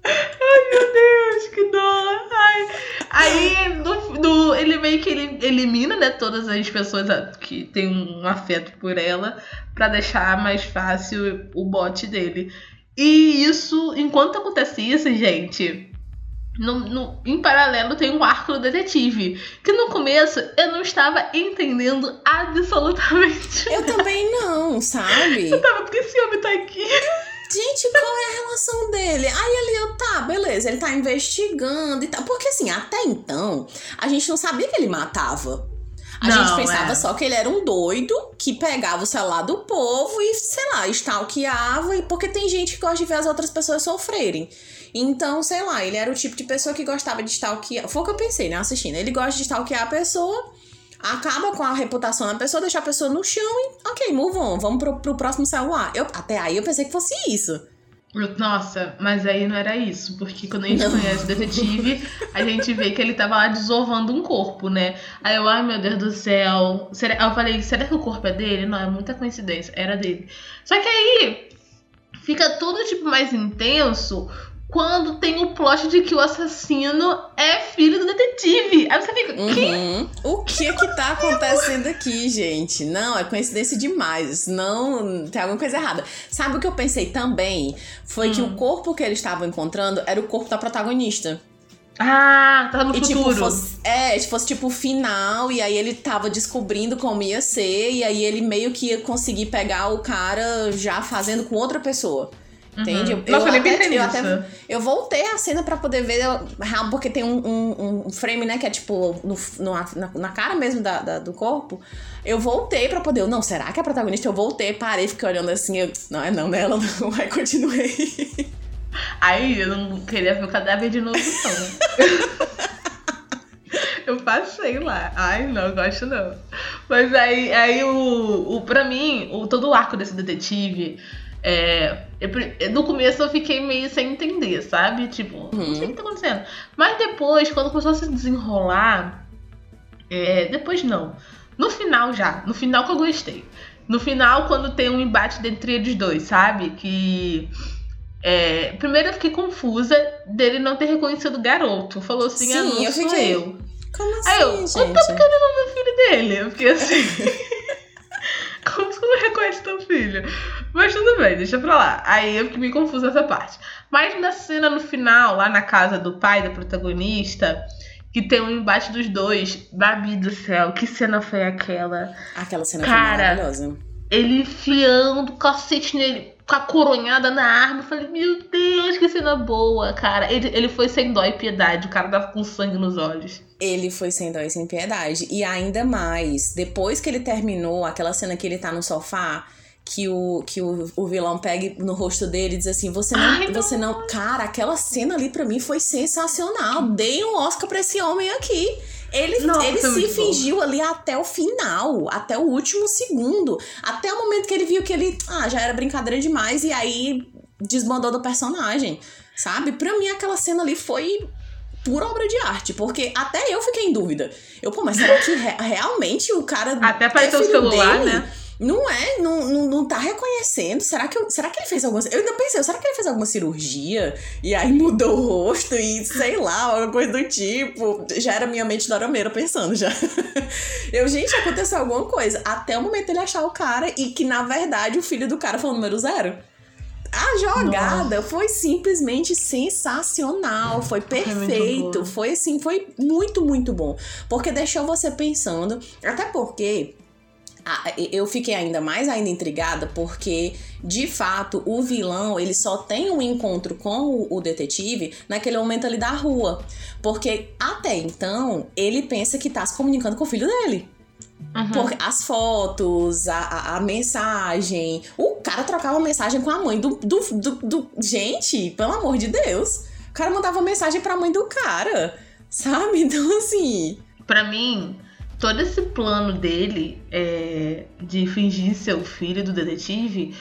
Meu Deus, que dó. Ai. Aí, no, no- ele meio que ele elimina, né, todas as pessoas que têm um afeto por ela pra deixar mais fácil o bote dele. E isso, enquanto acontece isso, gente, no, no- em paralelo tem um arco do detetive. Que no começo eu não estava entendendo absolutamente. Eu também não, sabe? Eu tava, por que esse homem tá aqui? Gente, qual é a relação dele? Aí eu, tá, beleza, ele tá investigando e tal. Porque assim, até então, a gente não sabia que ele matava. A Não, gente pensava é. só que ele era um doido que pegava o celular do povo e, sei lá, stalkeava. E porque tem gente que gosta de ver as outras pessoas sofrerem. Então, sei lá, ele era o tipo de pessoa que gostava de stalkear. Foi o que eu pensei, né, assistindo. Ele gosta de stalkear a pessoa, acaba com a reputação da pessoa, deixa a pessoa no chão e, ok, move on, vamos pro, pro próximo celular. Eu, até aí eu pensei que fosse isso. Nossa, mas aí não era isso, porque quando a gente Não. conhece o detetive, a gente vê que ele tava lá desovando um corpo, né? Aí eu, ai meu Deus do céu. Será... Eu falei, será que o corpo é dele? Não, é muita coincidência, era dele. Só que aí fica tudo tipo mais intenso quando tem o plot de que o assassino é filho do detetive. Aí você fica, que? Uhum. O que que tá acontecendo aqui, gente? Não, é coincidência demais. Não, tem alguma coisa errada. Sabe o que eu pensei também? Foi que Hum. o corpo que eles estavam encontrando era o corpo da protagonista. Ah, tá no E tipo, futuro. fosse, é, se fosse tipo o final, e aí ele tava descobrindo como ia ser, e aí ele meio que ia conseguir pegar o cara já fazendo com outra pessoa. Entende? Uhum. Nossa, eu nem até- eu até- Eu voltei a cena pra poder ver, eu- real, porque tem um, um, um frame, né, que é tipo no, no- na, na cara mesmo da, da- do corpo. Eu voltei pra poder. eu, Não, será que é a protagonista? Eu voltei, parei, fiquei olhando assim. Eu, não, é não dela, não. Aí continuei. Aí eu não queria ver o cadáver de novo, não. [laughs] eu passei lá. Ai, não, gosto não. Mas aí, aí o, o. Pra mim, o, todo o arco desse detetive. É, eu no começo eu fiquei meio sem entender, sabe? Tipo, não sei o que tá acontecendo. Mas depois, quando começou a se desenrolar. é, depois não. No final já. No final que eu gostei. No final, quando tem um embate entre eles dois, sabe? Que. É, primeiro eu fiquei confusa dele não ter reconhecido o garoto. Falou assim, ah, Sim, não eu sou fiquei- eu. Como assim, Aí eu, gente? o tanto que ele não viu o filho dele. Eu fiquei assim. [laughs] Como você não reconhece teu filho? Mas tudo bem, deixa pra lá. Aí eu fiquei meio confusa nessa parte. Mas na cena no final, lá na casa do pai da protagonista, que tem um embate dos dois, Babi do céu, que cena foi aquela? Aquela cena Cara, foi maravilhosa. Ele enfiando o cacete nele com a coronhada na arma. Eu falei, meu Deus, que cena boa, cara. Ele, ele foi sem dó e piedade, o cara tava com sangue nos olhos. Ele foi sem dó e sem piedade. E ainda mais, depois que ele terminou, aquela cena que ele tá no sofá, que o, que o, o vilão pega no rosto dele e diz assim: Você não. Ai, você não. Cara, aquela cena ali pra mim foi sensacional. Dei um Oscar pra esse homem aqui. Ele, Nossa, ele se muito bom. fingiu ali até o final, até o último segundo. Até o momento que ele viu que ele. Ah, já era brincadeira demais. E aí desbandou do personagem. Sabe? Pra mim, aquela cena ali foi pura obra de arte, porque até eu fiquei em dúvida. Eu, pô, mas será que re- realmente o cara. Até apareceu o celular, dele? né? Não é, não, não, não tá reconhecendo. Será que, eu- será que ele fez alguma. Eu ainda pensei, será que ele fez alguma cirurgia? E aí mudou o rosto e sei lá, alguma coisa do tipo. Já era minha mente dorameira pensando já. [laughs] Eu, gente, aconteceu alguma coisa. Até o momento ele achar o cara e que, na verdade, o filho do cara foi o número zero. A jogada Nossa. foi simplesmente sensacional, foi perfeito, foi, foi assim, foi muito, muito bom. Porque deixou você pensando, até porque eu fiquei ainda mais ainda intrigada porque de fato o vilão ele só tem um encontro com o, detetive naquele momento ali da rua porque até então ele pensa que tá se comunicando com o filho dele Uhum. Porque as fotos, a, a, a, mensagem. O cara trocava mensagem com a mãe do, do, do, do, Gente, pelo amor de Deus. O cara mandava mensagem pra mãe do cara. Sabe? [laughs] Então, assim. Pra mim, todo esse plano dele é, de fingir ser o filho do detetive,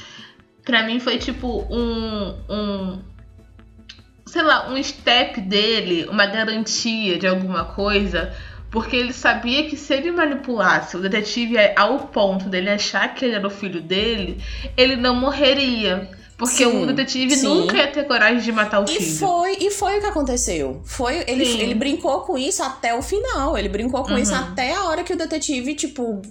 pra mim foi tipo um. um sei lá, um step dele, uma garantia de alguma coisa porque ele sabia que se ele manipulasse o detetive ao ponto dele achar que ele era o filho dele, ele não morreria. Porque sim, o detetive sim. nunca ia ter coragem de matar o e filho. Foi, e foi o que aconteceu. Foi, ele, ele brincou com isso até o final. Ele brincou com uhum. isso até a hora que o detetive, tipo,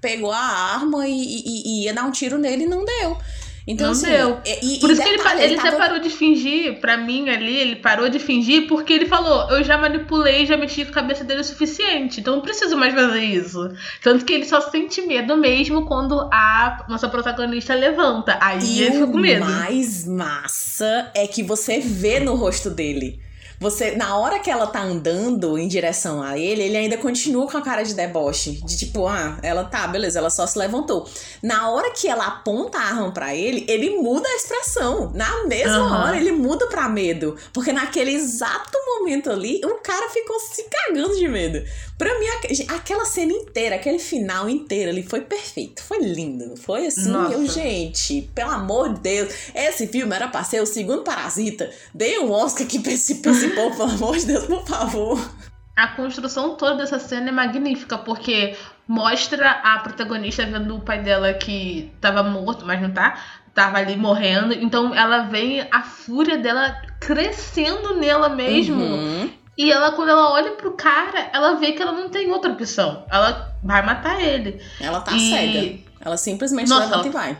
pegou a arma e, e, e ia dar um tiro nele e não deu. Então, não assim, deu. E, Por isso detalhe, que ele, ele, ele tava... parou de fingir, pra mim ali, ele parou de fingir porque ele falou: eu já manipulei, já mexi com a cabeça dele o suficiente, então não preciso mais fazer isso. Tanto que ele só sente medo mesmo quando a nossa protagonista levanta. Aí e ele fica com medo. O mais massa é que você vê no rosto dele. Você, na hora que ela tá andando em direção a ele, ele ainda continua com a cara de deboche. De tipo, ah, ela tá, beleza, ela só se levantou. Na hora que ela aponta a arma pra ele, ele muda a expressão. Na mesma uhum. hora, ele muda pra medo. Porque naquele exato momento ali, o cara ficou se cagando de medo. Pra mim, aquela cena inteira, aquele final inteiro ali foi perfeito. Foi lindo. Foi assim, eu, gente, pelo amor de Deus. Esse filme era pra ser o segundo Parasita. Dei um Oscar aqui pra esse, pra esse povo, pelo amor de Deus, por favor. A construção toda dessa cena é magnífica, porque mostra a protagonista vendo o pai dela que tava morto, mas não tá. Tava ali morrendo. Então ela vê a fúria dela crescendo nela mesmo. Uhum. E ela, quando ela olha pro cara, ela vê que ela não tem outra opção. Ela vai matar ele. Ela tá e... cega. Ela simplesmente Nossa, levanta e vai.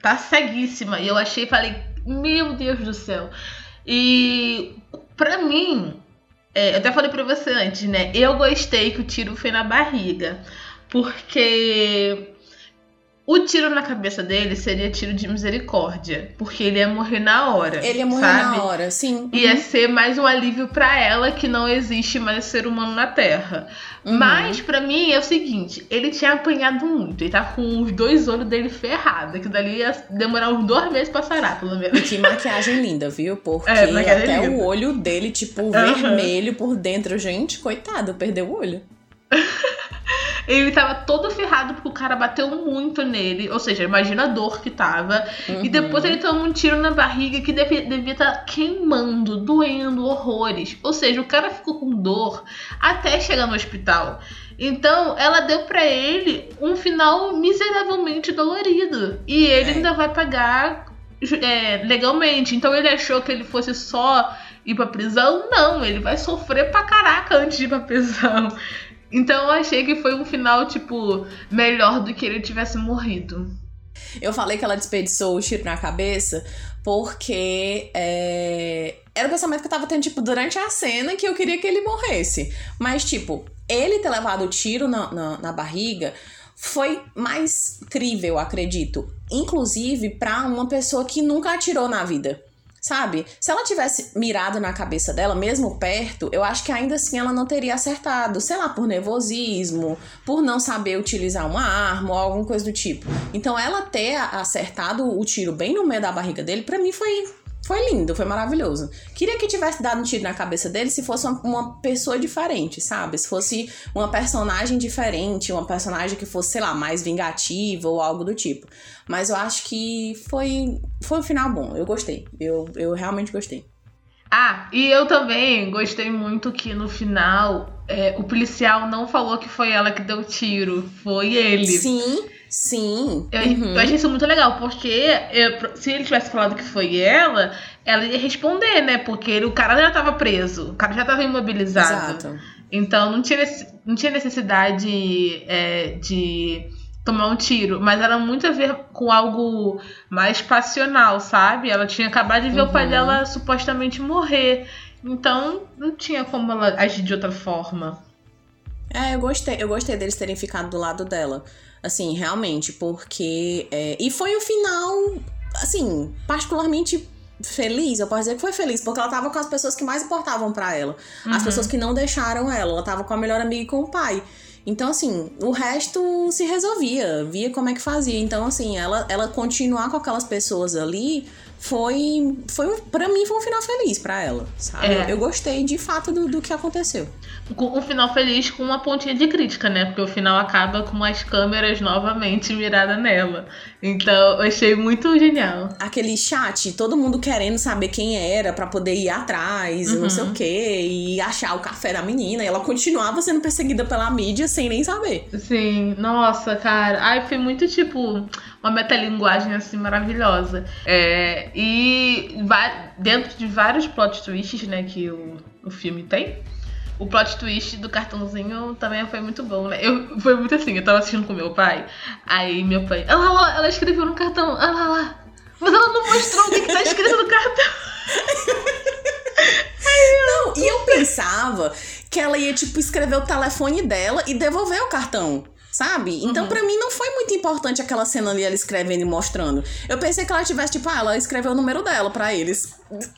Tá ceguíssima. E eu achei, falei, meu Deus do céu. E pra mim, é, eu até falei pra você antes, né? Eu gostei que o tiro foi na barriga. Porque o tiro na cabeça dele seria tiro de misericórdia, porque ele ia morrer na hora. Ele ia morrer sabe? na hora, sim. Uhum. Ia ser mais um alívio para ela que não existe mais ser humano na Terra. Uhum. Mas para mim é o seguinte, ele tinha apanhado muito, ele tá com os dois olhos dele ferrados, que dali ia demorar uns dois meses pra sarar, pelo menos. E que maquiagem linda, viu? Porque [laughs] é, até linda. o olho dele, tipo, uhum. vermelho por dentro. Gente, coitado, perdeu o olho. [laughs] Ele tava todo ferrado porque o cara bateu muito nele. Ou seja, imagina a dor que tava. Uhum. E depois ele toma um tiro na barriga que devia estar tá queimando, doendo, horrores. Ou seja, o cara ficou com dor até chegar no hospital. Então, ela deu para ele um final miseravelmente dolorido. E ele é. ainda vai pagar é, legalmente. Então, ele achou que ele fosse só ir pra prisão. Não, ele vai sofrer pra caraca antes de ir pra prisão. Então eu achei que foi um final, tipo, melhor do que ele tivesse morrido. Eu falei que ela desperdiçou o tiro na cabeça porque é, era o pensamento que eu tava tendo, tipo, durante a cena que eu queria que ele morresse. Mas, tipo, ele ter levado o tiro na, na, na barriga foi mais crível, acredito. Inclusive para uma pessoa que nunca atirou na vida. Sabe? Se ela tivesse mirado na cabeça dela, mesmo perto, eu acho que ainda assim ela não teria acertado. Sei lá, por nervosismo, por não saber utilizar uma arma ou alguma coisa do tipo. Então ela ter acertado o tiro bem no meio da barriga dele, para mim foi foi lindo, foi maravilhoso. Queria que tivesse dado um tiro na cabeça dele se fosse uma, uma, pessoa diferente, sabe? Se fosse uma personagem diferente, uma personagem que fosse, sei lá, mais vingativa ou algo do tipo. Mas eu acho que foi, foi um final bom. Eu gostei. Eu, eu realmente gostei. Ah, e eu também gostei muito que no final é, o policial não falou que foi ela que deu o tiro, foi ele. Sim. Sim. Eu, uhum. eu, achei isso muito legal, porque eu, se ele tivesse falado que foi ela, ela ia responder, né? Porque ele, o cara já tava preso, o cara já tava imobilizado. Exato. Então não tinha, não tinha necessidade é, de tomar um tiro, mas era muito a ver com algo mais passional, sabe? Ela tinha acabado de ver o pai Uhum. dela supostamente morrer. Então, não tinha como ela agir de outra forma. É, eu gostei, eu gostei deles terem ficado do lado dela. Assim, realmente, porque. é, e foi o final, assim, particularmente feliz. Eu posso dizer que foi feliz, porque ela tava com as pessoas que mais importavam pra ela. As Uhum. pessoas que não deixaram ela. Ela tava com a melhor amiga e com o pai. Então, assim, o resto se resolvia, via como é que fazia. Então, assim, ela, ela continuar com aquelas pessoas ali foi. foi um- pra mim, foi um final feliz pra ela, sabe? É. Eu, gostei de fato do, do que aconteceu. Um final feliz com uma pontinha de crítica, né? Porque o final acaba com as câmeras novamente miradas nela. Então, eu achei muito genial. aquele chat, todo mundo querendo saber quem era pra poder ir atrás, Uhum. não sei o quê, e achar o café da menina. E ela continuava sendo perseguida pela mídia sem nem saber. Sim, nossa, cara. Ai, foi muito tipo uma metalinguagem assim maravilhosa. É, e dentro de vários plot twists, né, que o, o filme tem. O plot twist do cartãozinho também foi muito bom, né? Eu, foi muito assim, eu tava assistindo com meu pai, aí meu pai, olha lá, olha lá, ela escreveu no cartão, olha lá, olha lá. Mas ela não mostrou o que, que tá escrito no cartão. [laughs] Não, e eu pensava que ela ia, tipo, escrever o telefone dela e devolver o cartão. Sabe? Então, Uhum. pra mim, não foi muito importante aquela cena ali, ela escrevendo e mostrando. Eu pensei que ela tivesse, tipo, ah, ela escreveu o número dela pra eles.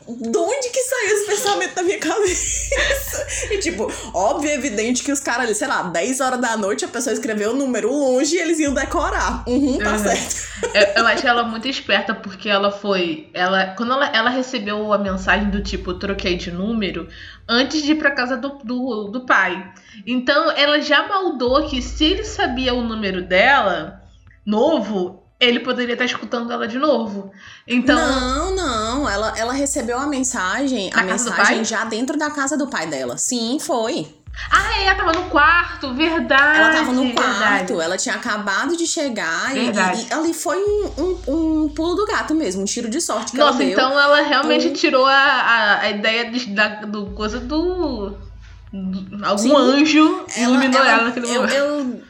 De onde que saiu esse pensamento da minha cabeça? E, tipo, óbvio e evidente que os caras ali, sei lá, 10 horas da noite, a pessoa escreveu o número longe e eles iam decorar. Uhum, tá Uhum. certo. Eu, eu achei ela muito esperta porque ela foi. Ela, quando ela, ela recebeu a mensagem do tipo, troquei de número, antes de ir pra casa do, do, do pai. Então ela já maldou que se ele sabia o número dela, novo, ele poderia estar escutando ela de novo. Então. Não, não. Ela, ela recebeu a mensagem, a Na mensagem já dentro da casa do pai dela. Sim, foi. Ah, é, ela tava no quarto, verdade. Ela tava no quarto, verdade. ela tinha acabado de chegar e, Verdade. e- e ali foi um, um, um pulo do gato mesmo, um tiro de sorte que Nossa, ela deu. então ela realmente tirou a, a, a ideia de- da, do coisa do. do- algum Sim. anjo iluminou ela, naquele eu, momento. eu,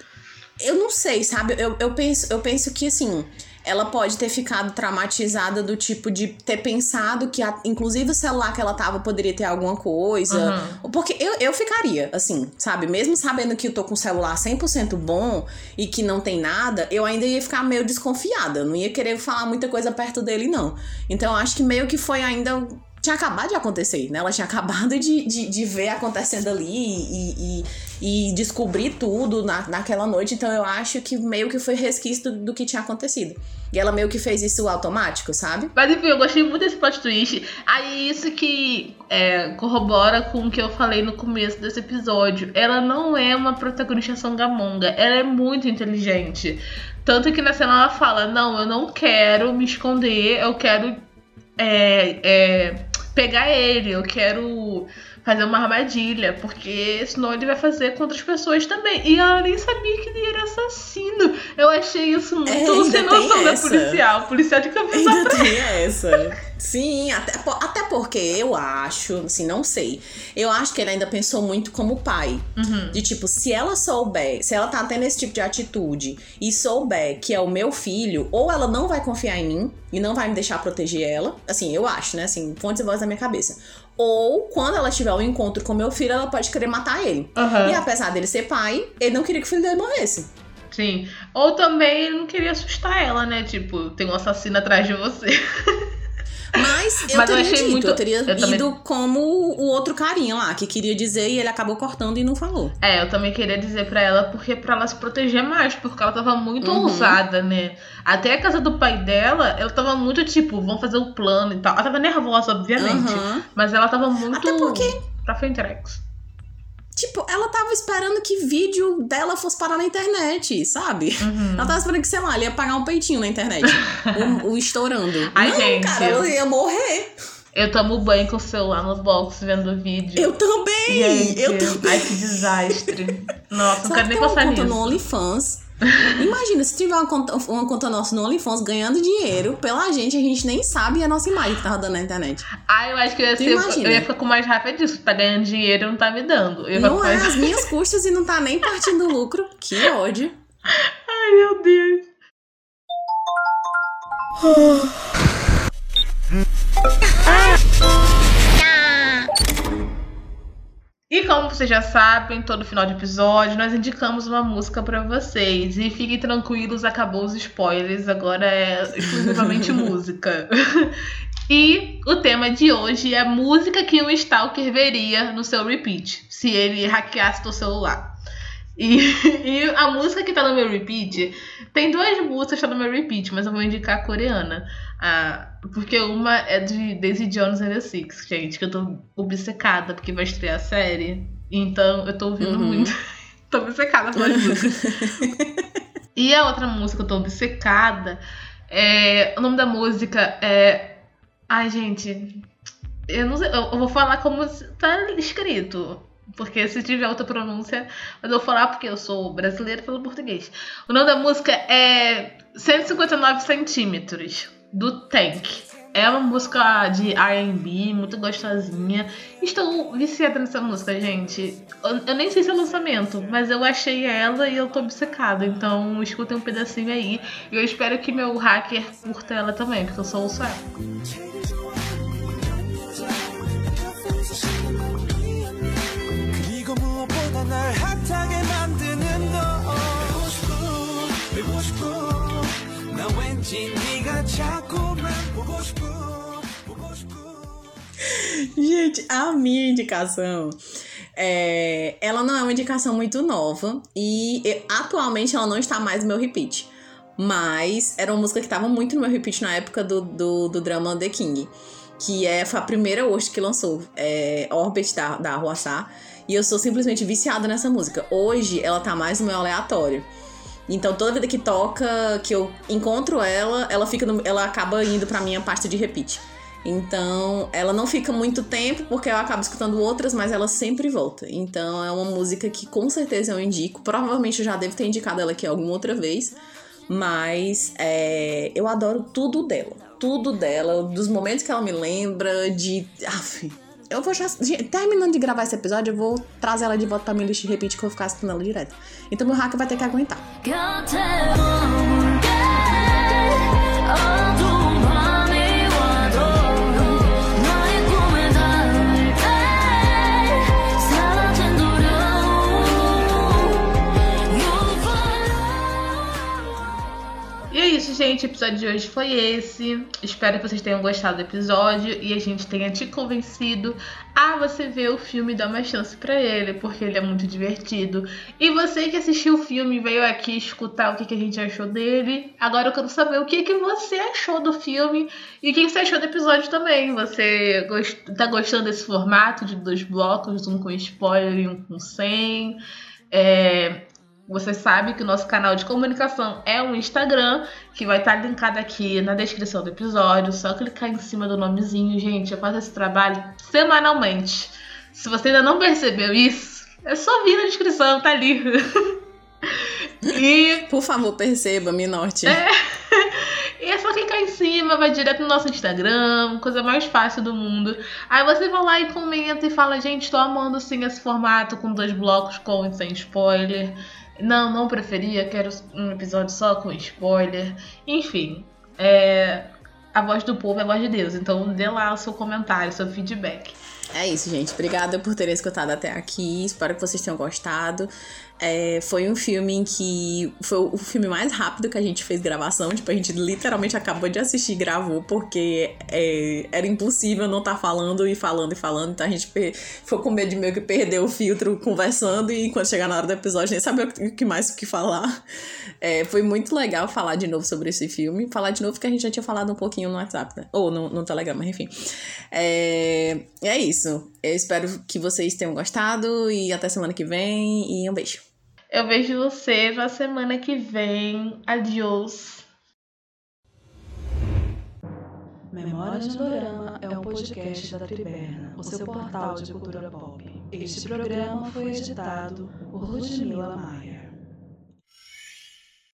eu não sei, sabe? Eu, eu, penso, eu penso que assim. Ela pode ter ficado traumatizada do tipo de ter pensado que, a- inclusive, o celular que ela tava poderia ter alguma coisa. Uhum. Porque eu, eu ficaria, assim, sabe? Mesmo sabendo que eu tô com o celular 100% bom e que não tem nada, eu ainda ia ficar meio desconfiada. Eu Não ia querer falar muita coisa perto dele, não. Então, eu acho que meio que foi ainda. Tinha acabado de acontecer, né? Ela tinha [laughs] acabado de, de, de ver acontecendo ali e, e, e descobrir tudo na, naquela noite. Então, eu acho que meio que foi resquício do, do que tinha acontecido. E ela meio que fez isso automático, sabe? Mas enfim, eu gostei muito desse plot twist. Aí isso que é, corrobora com o que eu falei no começo desse episódio. Ela não é uma protagonista songamonga. Ela é muito inteligente. Tanto que na cena ela fala: Não, eu não quero me esconder, eu quero é, é, pegar ele, eu quero fazer uma armadilha, porque senão ele vai fazer com outras pessoas também. E ela nem sabia que ele era assassino. Eu achei isso muito É, sem noção da policial. Policial de cabeça Ainda tem essa. Sim, até, até porque eu acho, assim, não sei. Eu acho que ele ainda pensou muito como pai. Uhum. De tipo, se ela souber, se ela tá tendo esse tipo de atitude e souber que é o meu filho, ou ela não vai confiar em mim e não vai me deixar proteger ela. Assim, eu acho, né? Assim, fontes e voz da minha cabeça. Ou quando ela tiver um encontro com meu filho, ela pode querer matar ele. Aham. E apesar dele ser pai, ele não queria que o filho dele morresse. Sim. Ou também ele não queria assustar ela, né? Tipo, tem um assassino atrás de você. [laughs] Mas eu Mas eu teria achei dito, muito- eu teria eu também- ido como o outro carinha lá, que queria dizer e ele acabou cortando e não falou. É, eu também queria dizer pra ela, porque pra ela se proteger mais, porque ela tava muito Uhum. ousada, né? Até a casa do pai dela, ela tava muito tipo, vamos fazer o plano e tal. Ela tava nervosa, obviamente. Aham. Mas ela tava muito. Até porque- Pra Fentrex. Tipo, ela tava esperando que vídeo dela fosse parar na internet, sabe? Uhum. Ela tava esperando que, sei lá, ele ia pagar um peitinho na internet. o, [laughs] o estourando. Ai, não, gente, cara, eu- ela ia morrer. Eu tomo banho com o celular nos box vendo o vídeo. Eu também! Gente, eu também. Ai, que desastre. [laughs] Nossa, não quero que nem tem uma passar conta nisso. no OnlyFans? [laughs] Imagina, se tiver uma conta, uma conta nossa no OnlyFans ganhando dinheiro pela gente, a gente nem sabe a nossa imagem que tá rodando na internet. Ah, eu acho que eu ia, ser, eu ia ficar com mais raiva disso. Tá ganhando dinheiro e não tá me dando. Eu Não é mais- as minhas custas e não tá nem partindo lucro. Que ódio. [laughs] Ai, meu Deus. E como vocês já sabem, todo final de episódio nós indicamos uma música pra vocês. E fiquem tranquilos, acabou os spoilers, agora é exclusivamente [laughs] música. E o tema de hoje é música que um stalker veria no seu repeat, se ele hackeasse o celular. E, [laughs] e a música que tá no meu repeat, tem duas músicas que tá no meu repeat, mas eu vou indicar a coreana. Ah, porque uma é de Daisy Jones and the Six, gente, que eu tô obcecada porque vai estrear a série. Então eu tô ouvindo Uhum. muito. [laughs] tô obcecada pelas músicas. [laughs] e a outra música que eu tô obcecada é. O nome da música é. Ai, gente. Eu não sei. Eu eu vou falar como tá escrito. Porque se tiver outra pronúncia, mas eu vou falar porque eu sou brasileira pelo português. O nome da música é 159 centímetros, do Tank. É uma música de R&B, muito gostosinha. Estou viciada nessa música, gente. Eu, nem sei se é lançamento, mas eu achei ela e eu tô obcecada. Então escutem um pedacinho aí. E eu espero que meu hacker curta ela também, porque eu só ouço ela. 날 핫하게 만드는 너 보고 싶어 보고 싶어 나 왠지 네가 자꾸만 보고 싶어 보고 싶어 Gente, a minha indicação. é, ela não é uma indicação muito nova e e, atualmente ela não está mais no meu repeat. Mas era uma música que estava muito no meu repeat na época do, do, do drama The King. Que é, foi a primeira hoje que lançou, é Orbit da, da Huaçá. e eu sou simplesmente viciada nessa música. Hoje ela tá mais no meu aleatório. Então toda vida que toca, que eu encontro ela, ela fica no- ela acaba indo pra minha pasta de repeat. Então, ela não fica muito tempo porque eu acabo escutando outras, mas ela sempre volta. Então, é uma música que com certeza eu indico. Provavelmente eu já devo ter indicado ela aqui alguma outra vez, mas é, eu adoro tudo dela. Tudo dela, dos momentos que ela me lembra, de. [laughs] Aff, eu vou já. Terminando de gravar esse episódio, eu vou trazer ela de volta pra minha lista de repeat que eu vou ficar escutando ela direto. Então, meu hacker vai ter que aguentar. 곁 gente. O episódio de hoje foi esse. Espero que vocês tenham gostado do episódio e a gente tenha te convencido a você ver o filme e dar uma chance pra ele, porque ele é muito divertido. E você que assistiu o filme veio aqui escutar o que, que a gente achou dele, agora eu quero saber o que, que você achou do filme e o que, que você achou do episódio também. Você gost... tá gostando desse formato de dois blocos, um com spoiler e um com sem? É, você sabe que o nosso canal de comunicação é um Instagram, que vai estar linkado aqui na descrição do episódio. Só clicar em cima do nomezinho, gente. Eu faço esse trabalho semanalmente. Se você ainda não percebeu isso, é só vir na descrição, tá ali. [laughs] e Por favor, perceba, me note. [laughs] E é só clicar em cima, vai direto no nosso Instagram, coisa mais fácil do mundo. Aí você vai lá e comenta e fala, gente, tô amando sim esse formato com dois blocos com e sem spoiler. Não, não preferia, quero um episódio só com spoiler. Enfim, é... a voz do povo é a voz de Deus, então dê lá o seu comentário, seu feedback. É isso, gente. Obrigada por terem escutado até aqui. Espero que vocês tenham gostado. É, foi um filme em que. Foi o filme mais rápido que a gente fez gravação. Tipo, a gente literalmente acabou de assistir e gravou, porque é, era impossível não estar falando e falando e falando. Então a gente ficou com medo de meio que perder o filtro conversando e quando chegar na hora do episódio nem saber o que- que mais o que falar. É, foi muito legal falar de novo sobre esse filme. Falar de novo porque a gente já tinha falado um pouquinho no WhatsApp, né? Ou no, no Telegram, mas enfim. É, é isso. Eu espero que vocês tenham gostado e até semana que vem. E um beijo. Eu vejo você na semana que vem. Adiós. Memórias de Dorama é um podcast da Triberna, o seu portal de cultura pop. Este programa foi editado por Ludmila Maia.